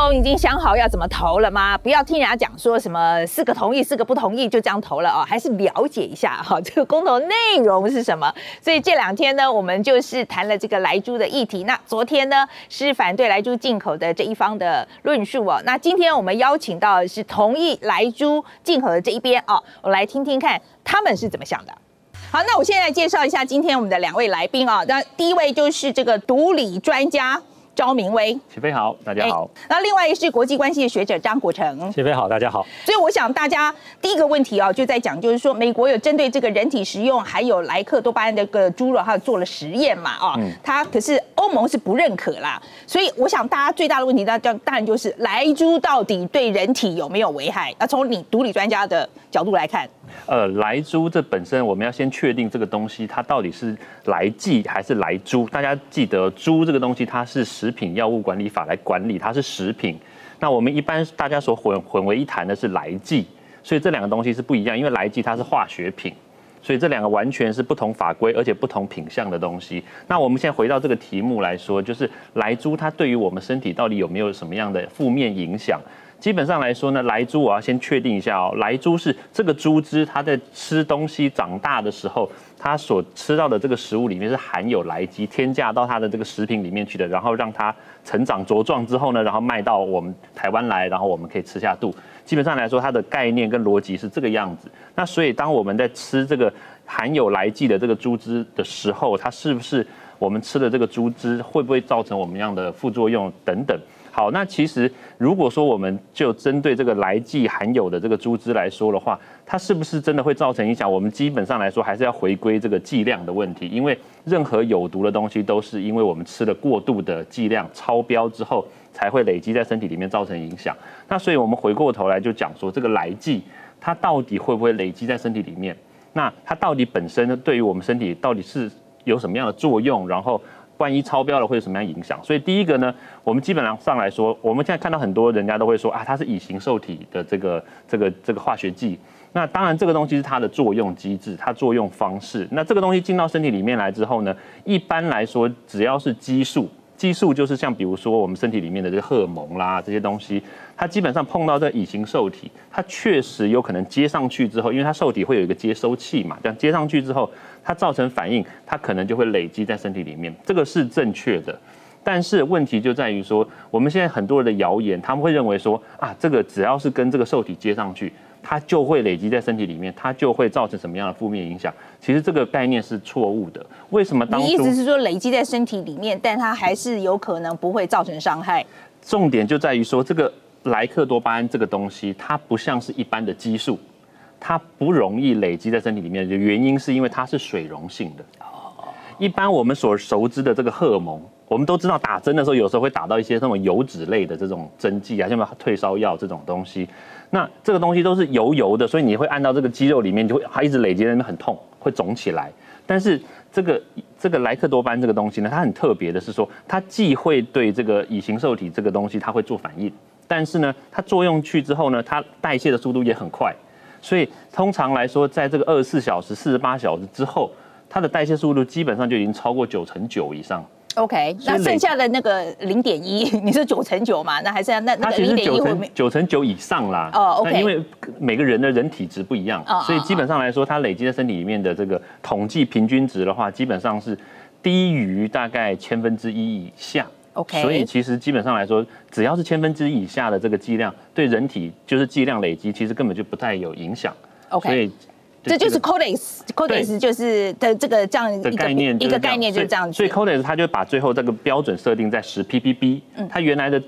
统已经想好要怎么投了吗？不要听人家讲说什么四个同意、四个不同意就这样投了哦，还是了解一下哈，这个公投内容是什么。所以这两天呢，我们就是谈了这个莱猪的议题。那昨天呢是反对莱猪进口的这一方的论述哦。那今天我们邀请到的是同意莱猪进口的这一边哦，我来听听看他们是怎么想的。好，那我现在介绍一下今天我们的两位来宾啊。那第一位就是这个毒理专家。赵明威，起飞好，大家好。那另外一是国际关系的学者张国成，起飞好，大家好。所以我想大家第一个问题啊，就在讲，就是说美国有针对这个人体食用还有莱克多巴胺的个猪肉，它做了实验嘛啊，它可是欧盟是不认可啦。所以我想大家最大的问题，那当然就是莱猪到底对人体有没有危害？那从你独立专家的角度来看。呃，莱猪这本身我们要先确定这个东西它到底是来剂还是来猪。大家记得猪这个东西它是食品药物管理法来管理，它是食品。那我们一般大家所混混为一谈的是来剂，所以这两个东西是不一样。因为来剂它是化学品，所以这两个完全是不同法规而且不同品相的东西。那我们现在回到这个题目来说，就是来猪它对于我们身体到底有没有什么样的负面影响？基本上来说呢，来猪我要先确定一下哦，来猪是这个猪只它在吃东西长大的时候，它所吃到的这个食物里面是含有来基，添加到它的这个食品里面去的，然后让它成长茁壮之后呢，然后卖到我们台湾来，然后我们可以吃下肚。基本上来说，它的概念跟逻辑是这个样子。那所以当我们在吃这个含有来基的这个猪汁的时候，它是不是我们吃的这个猪汁会不会造成我们样的副作用等等？好，那其实如果说我们就针对这个来剂含有的这个猪脂来说的话，它是不是真的会造成影响？我们基本上来说还是要回归这个剂量的问题，因为任何有毒的东西都是因为我们吃了过度的剂量超标之后，才会累积在身体里面造成影响。那所以我们回过头来就讲说，这个来剂它到底会不会累积在身体里面？那它到底本身呢，对于我们身体到底是有什么样的作用？然后。万一超标了会有什么样影响？所以第一个呢，我们基本上上来说，我们现在看到很多人家都会说啊，它是乙型受体的这个这个这个化学剂。那当然这个东西是它的作用机制，它作用方式。那这个东西进到身体里面来之后呢，一般来说只要是激素。激素就是像比如说我们身体里面的这个荷尔蒙啦，这些东西，它基本上碰到这乙型受体，它确实有可能接上去之后，因为它受体会有一个接收器嘛，这样接上去之后，它造成反应，它可能就会累积在身体里面，这个是正确的。但是问题就在于说，我们现在很多人的谣言，他们会认为说啊，这个只要是跟这个受体接上去。它就会累积在身体里面，它就会造成什么样的负面影响？其实这个概念是错误的。为什么？你意思是说累积在身体里面，但它还是有可能不会造成伤害？重点就在于说，这个莱克多巴胺这个东西，它不像是一般的激素，它不容易累积在身体里面的原因是因为它是水溶性的。哦。一般我们所熟知的这个荷尔蒙，我们都知道打针的时候有时候会打到一些那种油脂类的这种针剂啊，像退烧药这种东西。那这个东西都是油油的，所以你会按到这个肌肉里面，就会它一直累积在那边很痛，会肿起来。但是这个这个莱克多巴这个东西呢，它很特别的是说，它既会对这个乙型受体这个东西它会做反应，但是呢，它作用去之后呢，它代谢的速度也很快。所以通常来说，在这个二十四小时、四十八小时之后，它的代谢速度基本上就已经超过九成九以上。OK，那剩下的那个零点一，你是九成九嘛？那还剩下那那个零点一九乘九以上啦。哦，OK，因为每个人的人体值不一样，所以基本上来说，它累积在身体里面的这个统计平均值的话，基本上是低于大概千分之一以下。OK，所以其实基本上来说，只要是千分之一以下的这个剂量，对人体就是剂量累积，其实根本就不太有影响。OK，所以。这就是 Codex，Codex 就是的这个这样一个概念，一个概念就是这样。所以 Codex 它就把最后这个标准设定在十 ppb，它原来的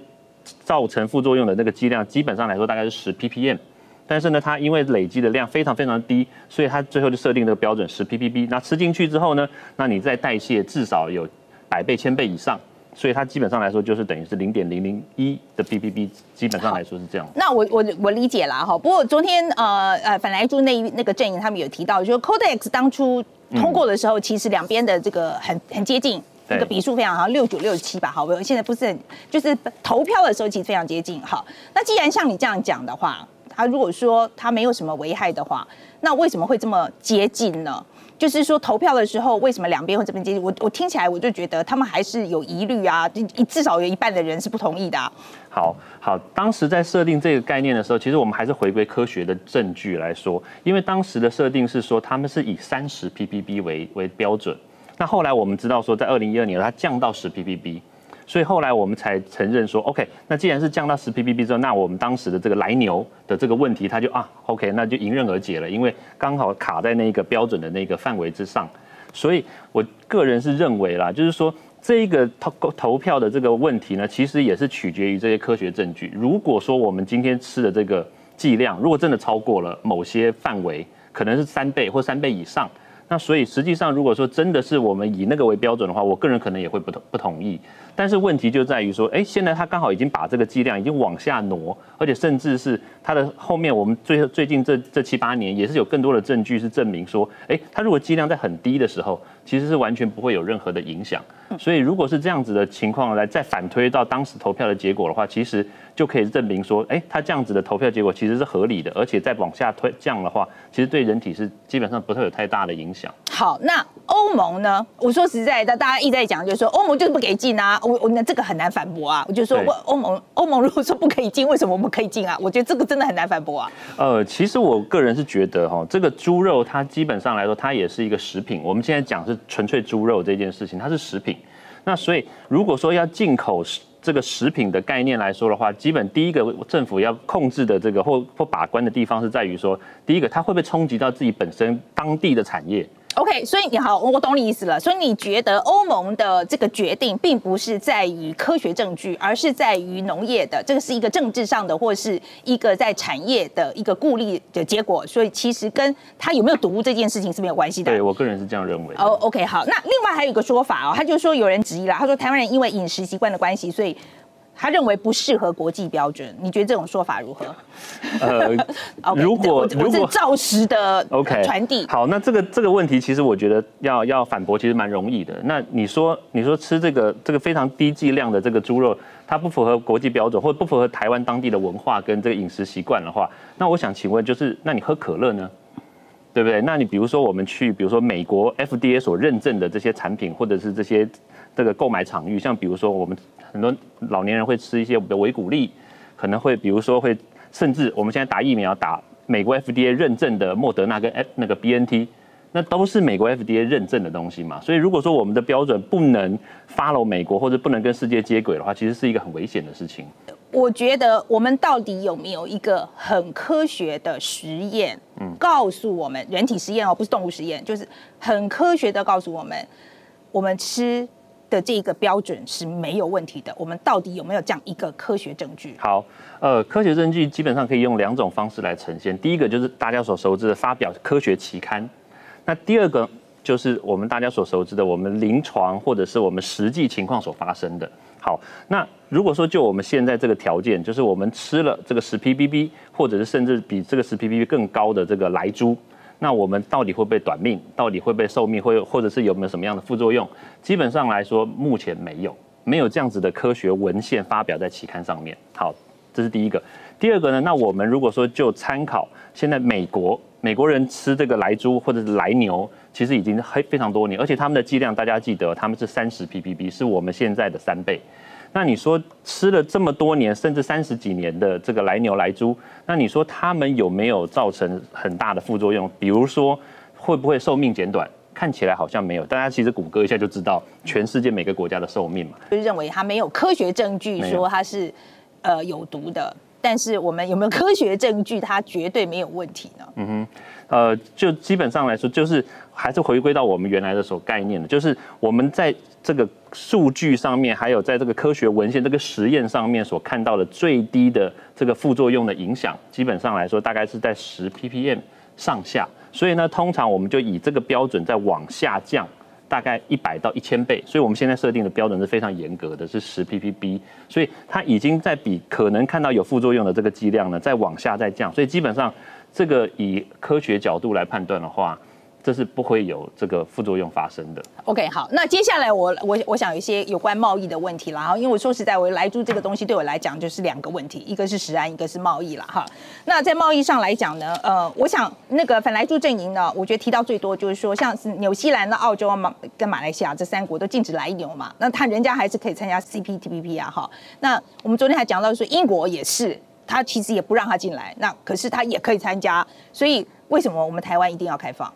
造成副作用的那个剂量基本上来说大概是十 ppm，但是呢，它因为累积的量非常非常低，所以它最后就设定这个标准十 ppb。那吃进去之后呢，那你在代谢至少有百倍、千倍以上。所以它基本上来说就是等于是零点零零一的 BPB，基本上来说是这样。那我我我理解了哈。不过昨天呃呃反来珠那那个阵营他们有提到，就是 Codex 当初通过的时候，其实两边的这个很很接近，那个比数非常好，六九六七吧。好，我现在不是很就是投票的时候其实非常接近。好，那既然像你这样讲的话，他如果说他没有什么危害的话，那为什么会这么接近呢？就是说投票的时候，为什么两边会这么接近？我我听起来我就觉得他们还是有疑虑啊，至少有一半的人是不同意的。好好，当时在设定这个概念的时候，其实我们还是回归科学的证据来说，因为当时的设定是说他们是以三十 ppb 为为标准。那后来我们知道说，在二零一二年它降到十 ppb，所以后来我们才承认说，OK，那既然是降到十 ppb 之后，那我们当时的这个来牛的这个问题，它就啊，OK，那就迎刃而解了，因为刚好卡在那个标准的那个范围之上。所以我个人是认为啦，就是说。这个投投票的这个问题呢，其实也是取决于这些科学证据。如果说我们今天吃的这个剂量，如果真的超过了某些范围，可能是三倍或三倍以上，那所以实际上如果说真的是我们以那个为标准的话，我个人可能也会不同不同意。但是问题就在于说，哎，现在他刚好已经把这个剂量已经往下挪，而且甚至是它的后面，我们最最近这这七八年也是有更多的证据是证明说，哎，它如果剂量在很低的时候，其实是完全不会有任何的影响。所以如果是这样子的情况来再反推到当时投票的结果的话，其实就可以证明说，哎，他这样子的投票结果其实是合理的，而且再往下推降的话，其实对人体是基本上不会有太大的影响。好，那欧盟呢？我说实在的，大家一直在讲，就是说欧盟就是不给进啊。我我那这个很难反驳啊！我就说，我欧盟欧盟如果说不可以进，为什么我们可以进啊？我觉得这个真的很难反驳啊。呃，其实我个人是觉得哈，这个猪肉它基本上来说，它也是一个食品。我们现在讲是纯粹猪肉这件事情，它是食品。那所以如果说要进口这个食品的概念来说的话，基本第一个政府要控制的这个或或把关的地方是在于说，第一个它会不会冲击到自己本身当地的产业？OK，所以你好，我懂你意思了。所以你觉得欧盟的这个决定，并不是在于科学证据，而是在于农业的，这个是一个政治上的，或是一个在产业的一个顾虑的结果。所以其实跟他有没有毒这件事情是没有关系的。对我个人是这样认为。哦，OK，好。那另外还有一个说法哦，他就说有人质疑了，他说台湾人因为饮食习惯的关系，所以。他认为不适合国际标准，你觉得这种说法如何？呃，如果如果照实的 OK 传递好，那这个这个问题其实我觉得要要反驳其实蛮容易的。那你说你说吃这个这个非常低剂量的这个猪肉，它不符合国际标准，或者不符合台湾当地的文化跟这个饮食习惯的话，那我想请问就是，那你喝可乐呢？对不对？那你比如说我们去，比如说美国 FDA 所认证的这些产品，或者是这些这个购买场域，像比如说我们。很多老年人会吃一些我们的维骨力，可能会比如说会，甚至我们现在打疫苗打美国 FDA 认证的莫德纳跟 F 那个 BNT，那都是美国 FDA 认证的东西嘛。所以如果说我们的标准不能 follow 美国或者不能跟世界接轨的话，其实是一个很危险的事情。我觉得我们到底有没有一个很科学的实验，嗯，告诉我们人体实验哦，不是动物实验，就是很科学的告诉我们，我们吃。的这个标准是没有问题的。我们到底有没有这样一个科学证据？好，呃，科学证据基本上可以用两种方式来呈现。第一个就是大家所熟知的发表科学期刊，那第二个就是我们大家所熟知的我们临床或者是我们实际情况所发生的。好，那如果说就我们现在这个条件，就是我们吃了这个十 ppb，或者是甚至比这个十 ppb 更高的这个来猪。那我们到底会不会短命？到底会不会寿命？会或者是有没有什么样的副作用？基本上来说，目前没有，没有这样子的科学文献发表在期刊上面。好，这是第一个。第二个呢？那我们如果说就参考现在美国美国人吃这个来猪或者是来牛，其实已经非非常多年，而且他们的剂量大家记得，他们是三十 ppb，是我们现在的三倍。那你说吃了这么多年，甚至三十几年的这个来牛来猪，那你说他们有没有造成很大的副作用？比如说会不会寿命减短？看起来好像没有，大家其实谷歌一下就知道全世界每个国家的寿命嘛。就认为它没有科学证据说它是呃有毒的，但是我们有没有科学证据它绝对没有问题呢？嗯哼，呃，就基本上来说，就是还是回归到我们原来的所概念的，就是我们在。这个数据上面，还有在这个科学文献、这个实验上面所看到的最低的这个副作用的影响，基本上来说大概是在十 ppm 上下。所以呢，通常我们就以这个标准在往下降，大概一百到一千倍。所以我们现在设定的标准是非常严格的，是十 ppb。所以它已经在比可能看到有副作用的这个剂量呢，再往下再降。所以基本上，这个以科学角度来判断的话。这是不会有这个副作用发生的。OK，好，那接下来我我我想有一些有关贸易的问题了哈，因为我说实在，我来猪这个东西对我来讲就是两个问题，一个是食安，一个是贸易了哈。那在贸易上来讲呢，呃，我想那个反来猪阵营呢，我觉得提到最多就是说，像是纽西兰、的澳洲、马跟马来西亚这三国都禁止来牛嘛，那他人家还是可以参加 CPTPP 啊哈。那我们昨天还讲到说，英国也是，他其实也不让他进来，那可是他也可以参加，所以为什么我们台湾一定要开放？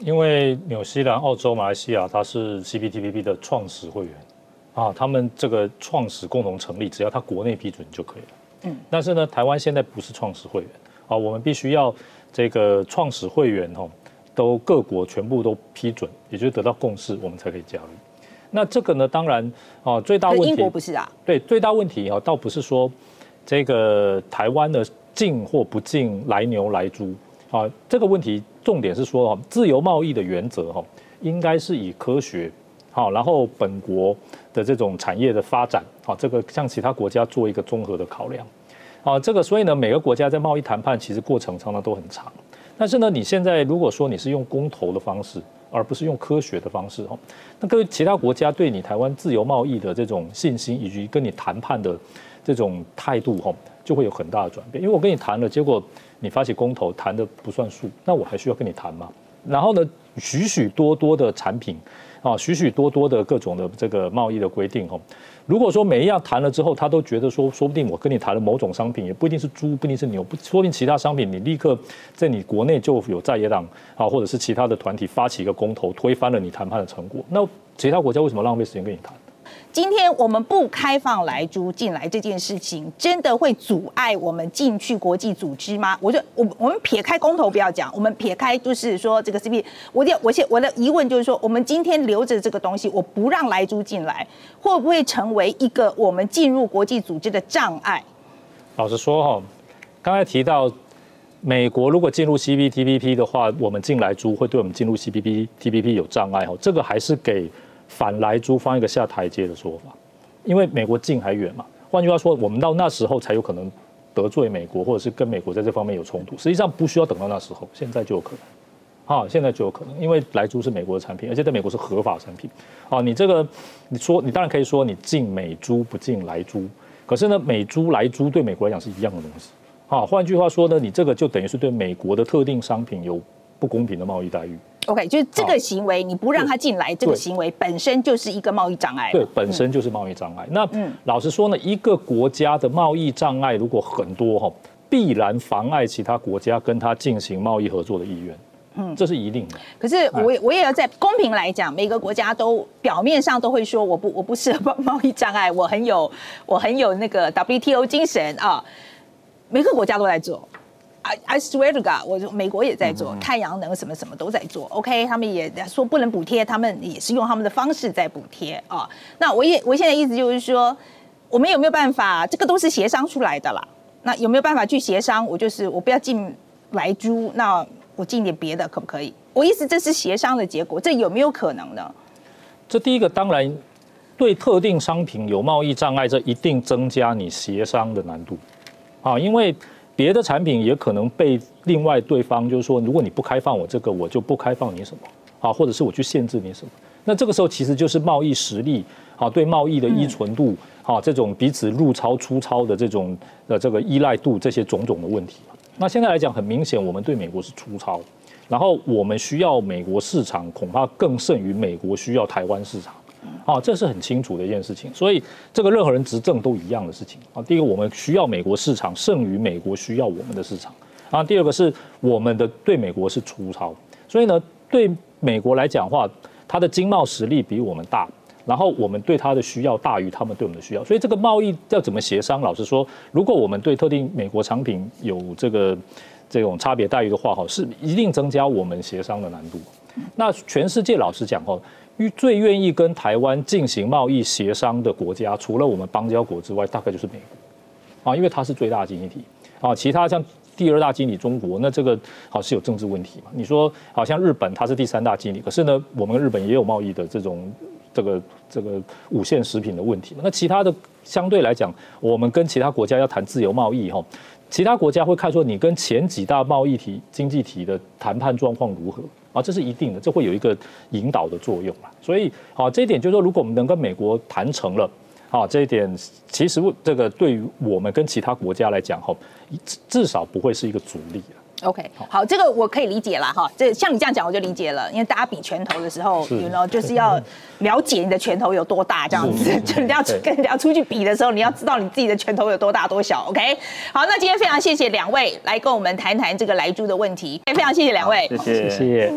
因为纽西兰、澳洲、马来西亚，它是 CPTPP 的创始会员，啊，他们这个创始共同成立，只要他国内批准就可以了。嗯，但是呢，台湾现在不是创始会员，啊，我们必须要这个创始会员哦，都各国全部都批准，也就是得到共识，我们才可以加入。那这个呢，当然啊，最大问题英国不是啊？对，最大问题啊，倒不是说这个台湾的进或不进来牛来猪啊，这个问题。重点是说，哈，自由贸易的原则，哈，应该是以科学，好，然后本国的这种产业的发展，好，这个向其他国家做一个综合的考量，啊，这个所以呢，每个国家在贸易谈判其实过程常常都很长，但是呢，你现在如果说你是用公投的方式，而不是用科学的方式，哈，那各位其他国家对你台湾自由贸易的这种信心，以及跟你谈判的这种态度，哈，就会有很大的转变，因为我跟你谈了，结果。你发起公投谈的不算数，那我还需要跟你谈吗？然后呢，许许多多的产品啊，许许多多的各种的这个贸易的规定哦，如果说每一样谈了之后，他都觉得说，说不定我跟你谈了某种商品，也不一定是猪，不一定是牛，不说不定其他商品，你立刻在你国内就有在野党啊，或者是其他的团体发起一个公投，推翻了你谈判的成果。那其他国家为什么浪费时间跟你谈？今天我们不开放来猪进来这件事情，真的会阻碍我们进去国际组织吗？我就我我们撇开公投不要讲，我们撇开就是说这个 C P，我我现我的疑问就是说，我们今天留着这个东西，我不让来猪进来，会不会成为一个我们进入国际组织的障碍？老实说哈，刚才提到美国如果进入 C P T P P 的话，我们进来猪会对我们进入 C P P T P P 有障碍哈，这个还是给。反来租方一个下台阶的说法，因为美国近还远嘛。换句话说，我们到那时候才有可能得罪美国，或者是跟美国在这方面有冲突。实际上不需要等到那时候，现在就有可能。啊，现在就有可能，因为来租是美国的产品，而且在美国是合法产品。啊，你这个你说你当然可以说你进美猪不进来猪，可是呢，美猪来猪对美国来讲是一样的东西。啊，换句话说呢，你这个就等于是对美国的特定商品有不公平的贸易待遇。OK，就是这个行为，你不让他进来，这个行为本身就是一个贸易障碍。对，本身就是贸易障碍。那老实说呢，一个国家的贸易障碍如果很多哈，必然妨碍其他国家跟他进行贸易合作的意愿。嗯，这是一定的。可是我我也要在公平来讲，每个国家都表面上都会说我不我不是贸贸易障碍，我很有我很有那个 WTO 精神啊，每个国家都在做。I I swear to God，我美国也在做太阳能什么什么都在做，OK，他们也说不能补贴，他们也是用他们的方式在补贴啊。那我也我现在意思就是说，我们有没有办法？这个都是协商出来的啦。那有没有办法去协商？我就是我不要进来租，那我进点别的可不可以？我意思这是协商的结果，这有没有可能呢？这第一个当然对特定商品有贸易障碍，这一定增加你协商的难度啊，因为。别的产品也可能被另外对方就是说，如果你不开放我这个，我就不开放你什么，啊，或者是我去限制你什么。那这个时候其实就是贸易实力，啊，对贸易的依存度，啊，这种彼此入超出超的这种呃这个依赖度，这些种种的问题。那现在来讲，很明显我们对美国是出超，然后我们需要美国市场，恐怕更胜于美国需要台湾市场。啊，这是很清楚的一件事情，所以这个任何人执政都一样的事情啊。第一个，我们需要美国市场胜于美国需要我们的市场啊。第二个是我们的对美国是粗糙，所以呢，对美国来讲话，它的经贸实力比我们大，然后我们对它的需要大于他们对我们的需要，所以这个贸易要怎么协商？老实说，如果我们对特定美国产品有这个这种差别待遇的话，哈，是一定增加我们协商的难度。那全世界老实讲，哈。最愿意跟台湾进行贸易协商的国家，除了我们邦交国之外，大概就是美国啊，因为它是最大经济体啊。其他像第二大经济中国，那这个好是有政治问题嘛？你说好像日本它是第三大经济，可是呢，我们日本也有贸易的这种这个这个五线食品的问题嘛。那其他的相对来讲，我们跟其他国家要谈自由贸易哈，其他国家会看说你跟前几大贸易体经济体的谈判状况如何啊，这是一定的，这会有一个引导的作用嘛。所以好，这一点就是说，如果我们能跟美国谈成了。好，这一点其实这个对于我们跟其他国家来讲，哈，至至少不会是一个阻力 OK，好，这个我可以理解了哈。这像你这样讲，我就理解了。因为大家比拳头的时候，你知道，就是要了解你的拳头有多大，这样子。就人家跟人家出去比的时候，你要知道你自己的拳头有多大多小。OK，好，那今天非常谢谢两位来跟我们谈谈这个来猪的问题。非常谢谢两位，谢谢谢谢。